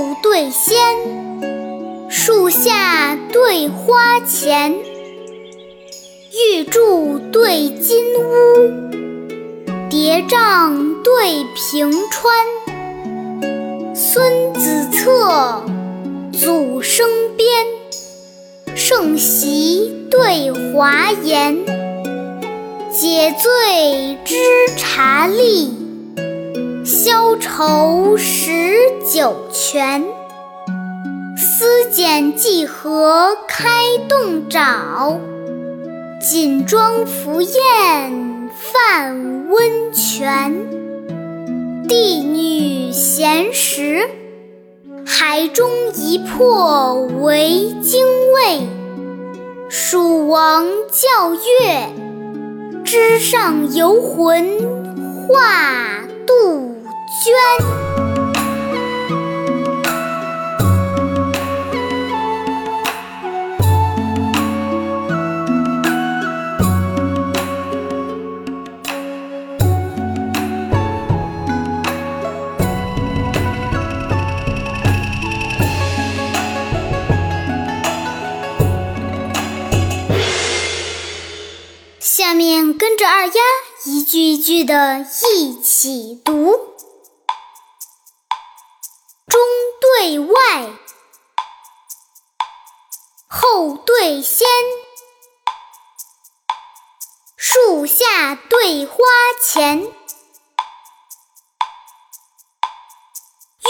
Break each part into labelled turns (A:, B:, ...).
A: 后对先，树下对花前，玉柱对金屋，叠嶂对平川，孙子策，祖生鞭，圣席对华筵。解醉知茶力，忧愁十九泉。丝剪寄荷开洞沼，锦妆浮燕泛温泉。帝女闲时，海中一魄为精卫；蜀王教月。枝上游魂化杜鹃。下面跟着二丫一句一句的一起读：中对外，后对先，树下对花前，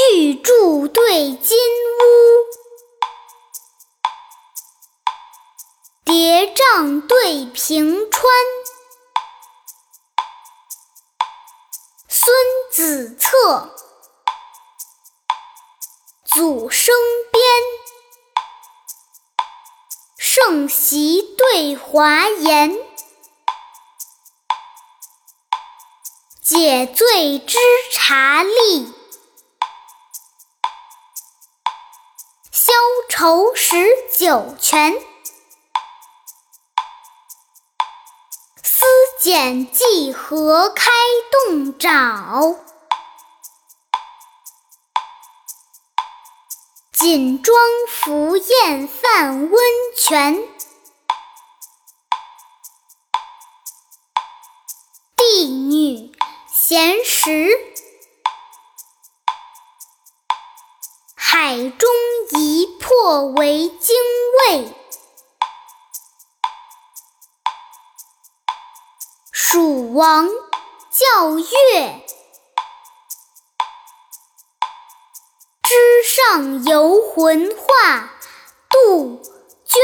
A: 玉柱对金屋。叠嶂对平川，孙子策，祖生边，圣席对华严，解醉知茶力，消愁十九泉。剪寄何开洞沼，锦妆浮燕泛温泉。帝女闲时，海中一魄为精卫。蜀王教乐，上游魂化杜鹃